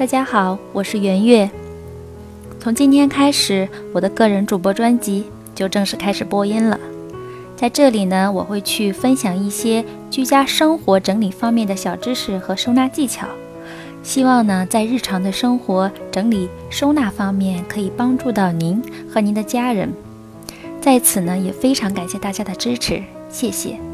大家好我是圆月。从今天开始我的个人主播专辑就正式开始播音了。在这里呢我会去分享一些居家生活整理方面的小知识和收纳技巧。希望呢在日常的生活整理收纳方面可以帮助到您和您的家人。在此呢也非常感谢大家的支持谢谢。